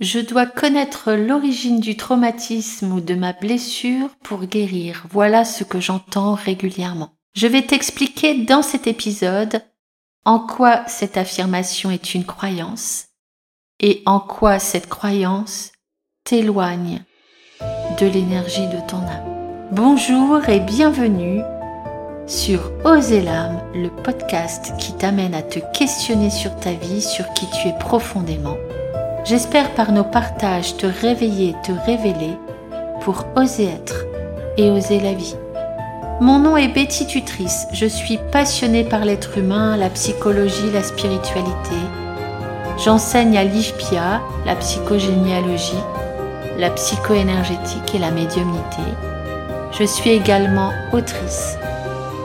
Je dois connaître l'origine du traumatisme ou de ma blessure pour guérir. Voilà ce que j'entends régulièrement. Je vais t'expliquer dans cet épisode en quoi cette affirmation est une croyance et en quoi cette croyance t'éloigne de l'énergie de ton âme. Bonjour et bienvenue sur Oser l'âme, le podcast qui t'amène à te questionner sur ta vie, sur qui tu es profondément. J'espère par nos partages te réveiller, te révéler pour oser être et oser la vie. Mon nom est Betty Tutrice, je suis passionnée par l'être humain, la psychologie, la spiritualité. J'enseigne à l'IFPIA, la psychogénéalogie, la psychoénergétique et la médiumnité. Je suis également autrice.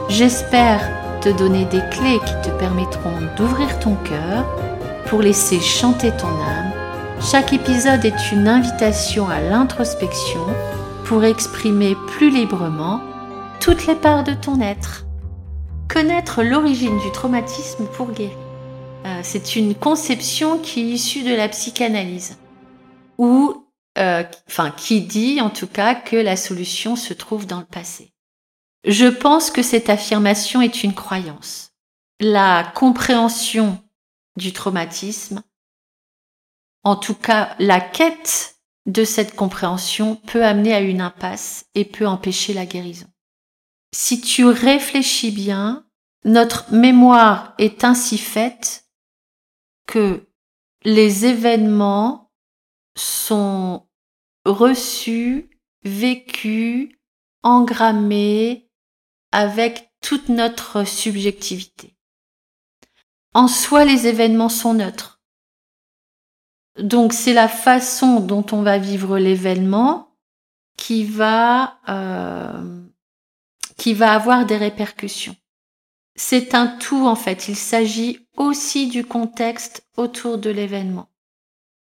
J'espère te donner des clés qui te permettront d'ouvrir ton cœur pour laisser chanter ton âme. Chaque épisode est une invitation à l'introspection pour exprimer plus librement toutes les parts de ton être. Connaître l'origine du traumatisme pour guérir. Euh, c'est une conception qui est issue de la psychanalyse, ou euh, enfin qui dit en tout cas que la solution se trouve dans le passé. Je pense que cette affirmation est une croyance. La compréhension du traumatisme, en tout cas la quête de cette compréhension peut amener à une impasse et peut empêcher la guérison si tu réfléchis bien, notre mémoire est ainsi faite que les événements sont reçus, vécus, engrammés avec toute notre subjectivité. En soi, les événements sont neutres. Donc c'est la façon dont on va vivre l'événement qui va euh, qui va avoir des répercussions. C'est un tout en fait, il s'agit aussi du contexte autour de l'événement.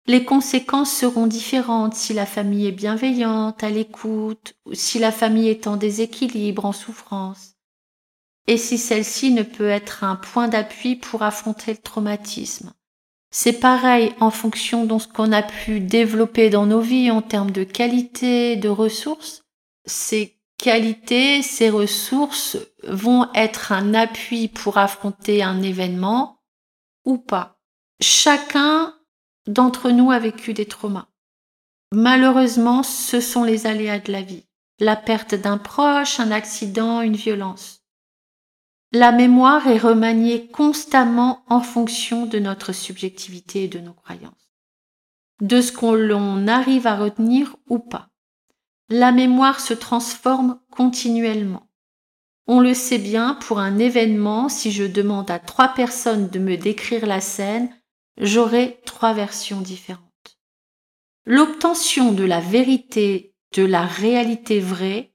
Les conséquences seront différentes si la famille est bienveillante, à l'écoute, ou si la famille est en déséquilibre, en souffrance, et si celle-ci ne peut être un point d'appui pour affronter le traumatisme. C'est pareil en fonction de ce qu'on a pu développer dans nos vies en termes de qualité, de ressources. C'est qualités, ces ressources vont être un appui pour affronter un événement ou pas. Chacun d'entre nous a vécu des traumas. Malheureusement, ce sont les aléas de la vie. La perte d'un proche, un accident, une violence. La mémoire est remaniée constamment en fonction de notre subjectivité et de nos croyances. De ce qu'on arrive à retenir ou pas la mémoire se transforme continuellement. On le sait bien, pour un événement, si je demande à trois personnes de me décrire la scène, j'aurai trois versions différentes. L'obtention de la vérité, de la réalité vraie,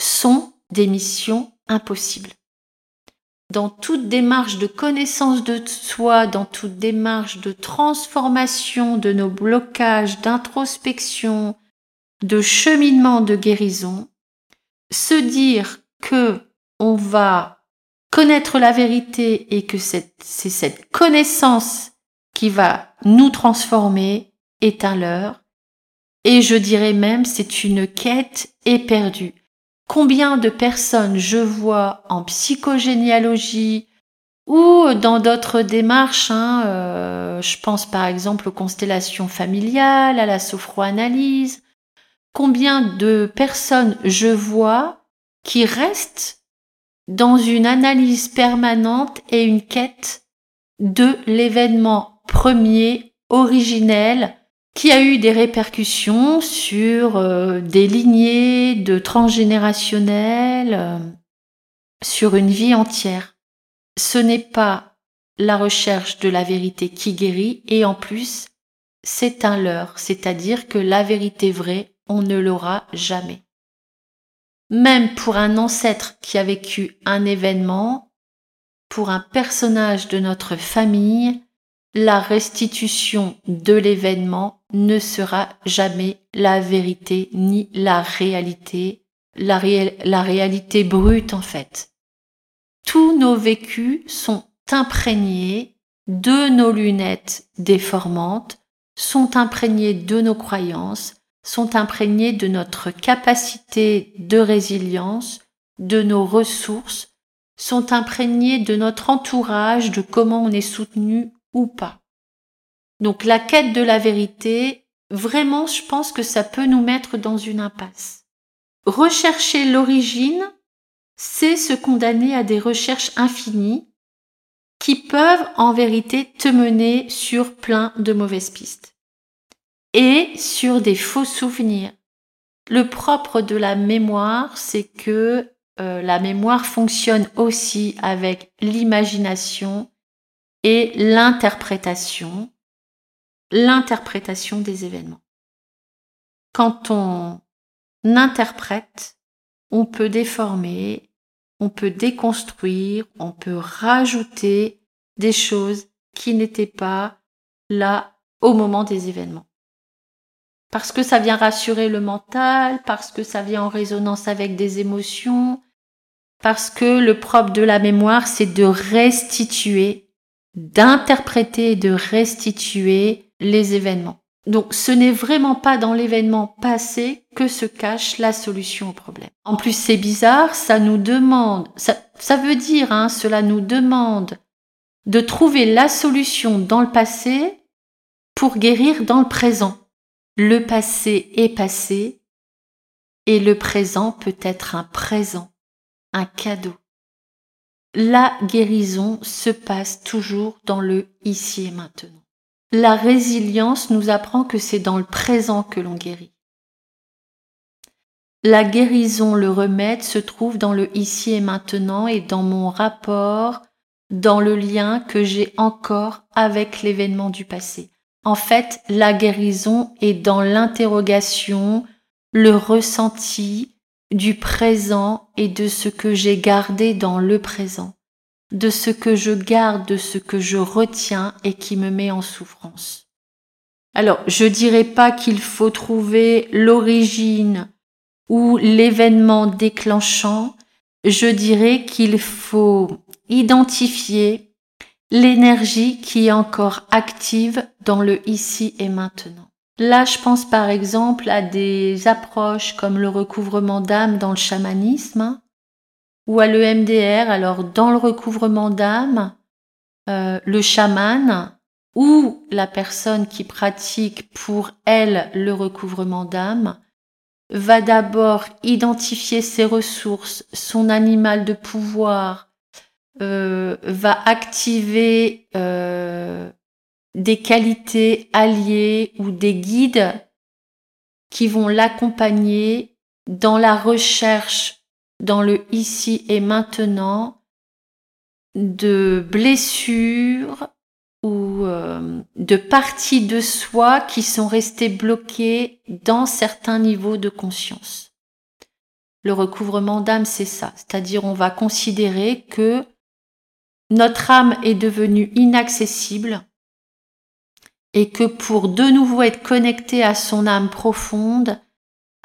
sont des missions impossibles. Dans toute démarche de connaissance de soi, dans toute démarche de transformation de nos blocages, d'introspection, de cheminement de guérison, se dire que on va connaître la vérité et que c'est cette connaissance qui va nous transformer est un leurre. Et je dirais même c'est une quête éperdue. Combien de personnes je vois en psychogénéalogie ou dans d'autres démarches, hein, euh, je pense par exemple aux constellations familiales, à la sophroanalyse, combien de personnes je vois qui restent dans une analyse permanente et une quête de l'événement premier, originel, qui a eu des répercussions sur euh, des lignées de transgénérationnel, euh, sur une vie entière. Ce n'est pas la recherche de la vérité qui guérit et en plus, c'est un leurre, c'est-à-dire que la vérité vraie on ne l'aura jamais. Même pour un ancêtre qui a vécu un événement, pour un personnage de notre famille, la restitution de l'événement ne sera jamais la vérité ni la réalité, la, réalité brute en fait. Tous nos vécus sont imprégnés de nos lunettes déformantes, sont imprégnés de nos croyances, sont imprégnés de notre capacité de résilience, de nos ressources, sont imprégnés de notre entourage, de comment on est soutenu pas. Donc la quête de la vérité, vraiment, je pense que ça peut nous mettre dans une impasse. Rechercher l'origine, c'est se condamner à des recherches infinies qui peuvent en vérité te mener sur plein de mauvaises pistes et sur des faux souvenirs. Le propre de la mémoire, c'est que euh, la mémoire fonctionne aussi avec l'imagination et l'interprétation, l'interprétation des événements. Quand on interprète, on peut déformer, on peut déconstruire, on peut rajouter des choses qui n'étaient pas là au moment des événements. Parce que ça vient rassurer le mental, parce que ça vient en résonance avec des émotions, parce que le propre de la mémoire, c'est de restituer, d'interpréter et de restituer les événements. Donc ce n'est vraiment pas dans l'événement passé que se cache la solution au problème. En plus c'est bizarre, ça nous demande, ça, veut dire, hein, cela nous demande de trouver la solution dans le passé pour guérir dans le présent. Le passé est passé et le présent peut être un présent un cadeau. La guérison se passe toujours dans le ici et maintenant. La résilience nous apprend que c'est dans le présent que l'on guérit. La guérison, le remède se trouve dans le ici et maintenant et dans mon rapport, dans le lien que j'ai encore avec l'événement du passé. En fait, la guérison est dans l'interrogation, le ressenti, du présent et de ce que j'ai gardé dans le présent, de ce que je garde, de ce que je retiens et qui me met en souffrance. Alors, je dirais pas qu'il faut trouver l'origine ou l'événement déclenchant, je dirais qu'il faut identifier l'énergie qui est encore active dans le ici et maintenant. Là, je pense par exemple à des approches comme le recouvrement d'âme dans le chamanisme ou à l'EMDR. Alors, dans le recouvrement d'âme, euh, le chaman ou la personne qui pratique pour elle le recouvrement d'âme va d'abord identifier ses ressources, son animal de pouvoir, euh, va activer euh, des qualités alliées ou des guides qui vont l'accompagner dans la recherche dans le ici et maintenant de blessures ou euh, de parties de soi qui sont restées bloquées dans certains niveaux de conscience. Le recouvrement d'âme, c'est ça, c'est-à-dire on va considérer que notre âme est devenue inaccessible et que pour de nouveau être connecté à son âme profonde,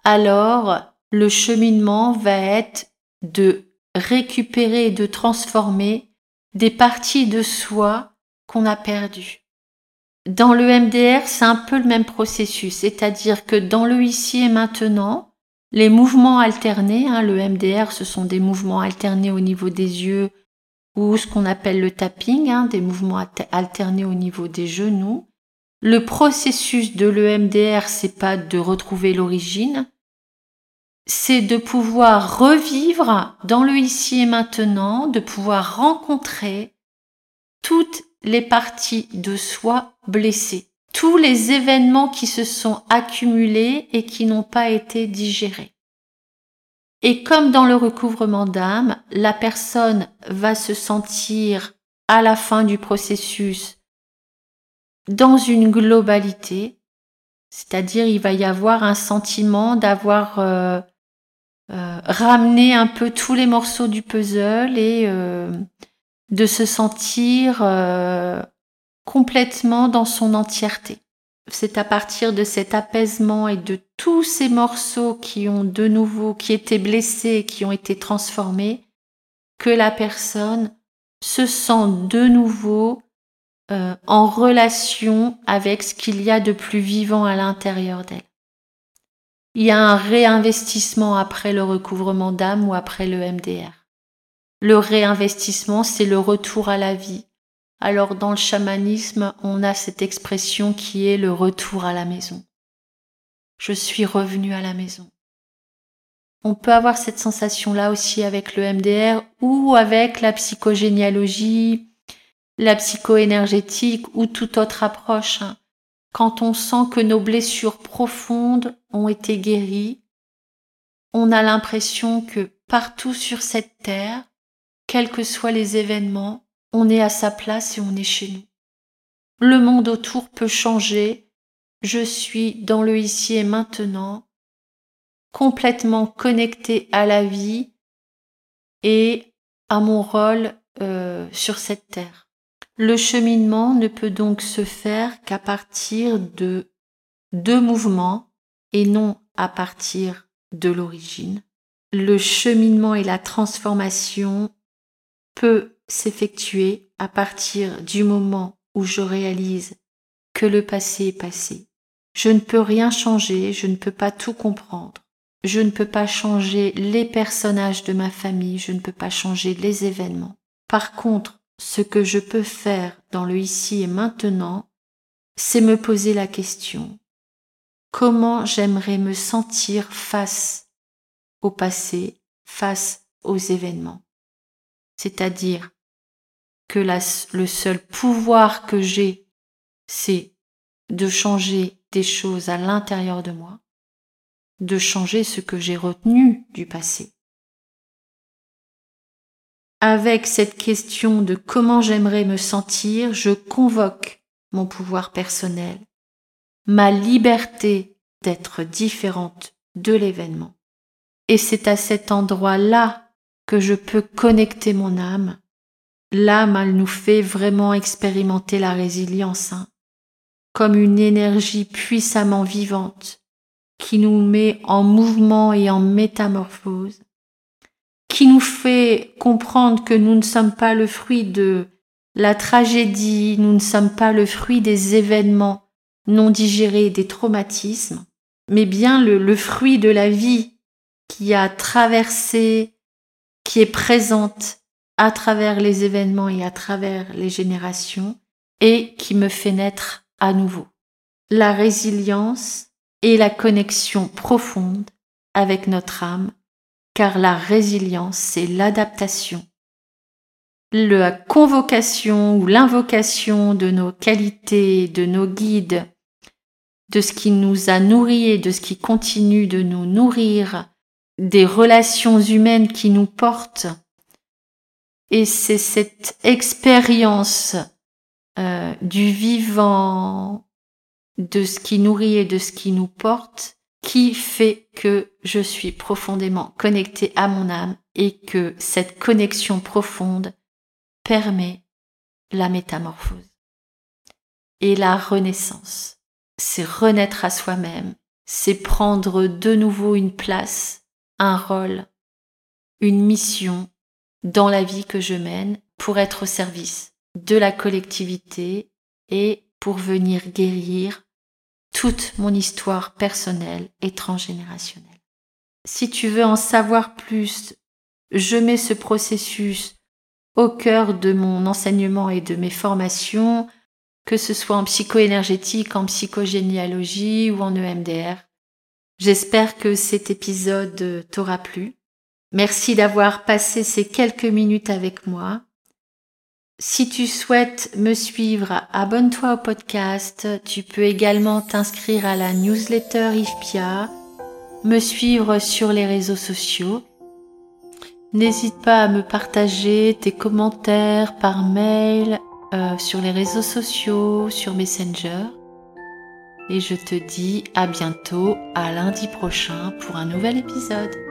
alors le cheminement va être de récupérer et de transformer des parties de soi qu'on a perdues. Dans le MDR, c'est un peu le même processus, c'est-à-dire que dans le ici et maintenant, les mouvements alternés, hein, le MDR, ce sont des mouvements alternés au niveau des yeux ou ce qu'on appelle le tapping, hein, des mouvements alternés au niveau des genoux. Le processus de l'EMDR, c'est pas de retrouver l'origine, c'est de pouvoir revivre dans le ici et maintenant, de pouvoir rencontrer toutes les parties de soi blessées, tous les événements qui se sont accumulés et qui n'ont pas été digérés. Et comme dans le recouvrement d'âme, la personne va se sentir à la fin du processus dans une globalité, c'est-à-dire il va y avoir un sentiment d'avoir euh, euh, ramené un peu tous les morceaux du puzzle et euh, de se sentir complètement dans son entièreté. C'est à partir de cet apaisement et de tous ces morceaux qui ont de nouveau, qui étaient blessés, qui ont été transformés, que la personne se sent de nouveau euh, en relation avec ce qu'il y a de plus vivant à l'intérieur d'elle. Il y a un réinvestissement après le recouvrement d'âme ou après le MDR. Le réinvestissement, c'est le retour à la vie. Alors dans le chamanisme, on a cette expression qui est le retour à la maison. Je suis revenu à la maison. On peut avoir cette sensation-là aussi avec le MDR ou avec la psychogénéalogie, la psychoénergétique ou toute autre approche. Hein. Quand on sent que nos blessures profondes ont été guéries, on a l'impression que partout sur cette terre, quels que soient les événements, on est à sa place et on est chez nous. Le monde autour peut changer, je suis dans le ici et maintenant, complètement connecté à la vie et à mon rôle euh, sur cette terre. Le cheminement ne peut donc se faire qu'à partir de deux mouvements et non à partir de l'origine. Le cheminement et la transformation peut s'effectuer à partir du moment où je réalise que le passé est passé. Je ne peux rien changer, je ne peux pas tout comprendre. Je ne peux pas changer les personnages de ma famille, je ne peux pas changer les événements. Par contre, ce que je peux faire dans le ici et maintenant, c'est me poser la question, comment j'aimerais me sentir face au passé, face aux événements? C'est-à-dire que le seul pouvoir que j'ai, c'est de changer des choses à l'intérieur de moi, de changer ce que j'ai retenu du passé. Avec cette question de comment j'aimerais me sentir, je convoque mon pouvoir personnel, ma liberté d'être différente de l'événement. Et c'est à cet endroit-là que je peux connecter mon âme. L'âme, elle nous fait vraiment expérimenter la résilience, hein, comme une énergie puissamment vivante qui nous met en mouvement et en métamorphose, qui nous fait comprendre que nous ne sommes pas le fruit de la tragédie, nous ne sommes pas le fruit des événements non digérés, des traumatismes, mais bien le, fruit de la vie qui a traversé, qui est présente à travers les événements et à travers les générations et qui me fait naître à nouveau. La résilience, et la connexion profonde avec notre âme, car la résilience, c'est l'adaptation. La convocation ou l'invocation de nos qualités, de nos guides, de ce qui nous a nourris et de ce qui continue de nous nourrir, des relations humaines qui nous portent. Et c'est cette expérience euh, du vivant, de ce qui nourrit et de ce qui nous porte qui fait que je suis profondément connectée à mon âme et que cette connexion profonde permet la métamorphose et la renaissance. C'est renaître à soi-même, c'est prendre de nouveau une place, un rôle, une mission dans la vie que je mène pour être au service de la collectivité et pour venir guérir toute mon histoire personnelle et transgénérationnelle. Si tu veux en savoir plus, je mets ce processus au cœur de mon enseignement et de mes formations, que ce soit en psychoénergétique, en psychogénéalogie ou en EMDR. J'espère que cet épisode t'aura plu. Merci d'avoir passé ces quelques minutes avec moi. Si tu souhaites me suivre, abonne-toi au podcast. Tu peux également t'inscrire à la newsletter IFPIA, me suivre sur les réseaux sociaux. N'hésite pas à me partager tes commentaires par mail, euh, sur les réseaux sociaux, sur Messenger. Et je te dis à bientôt, à lundi prochain pour un nouvel épisode.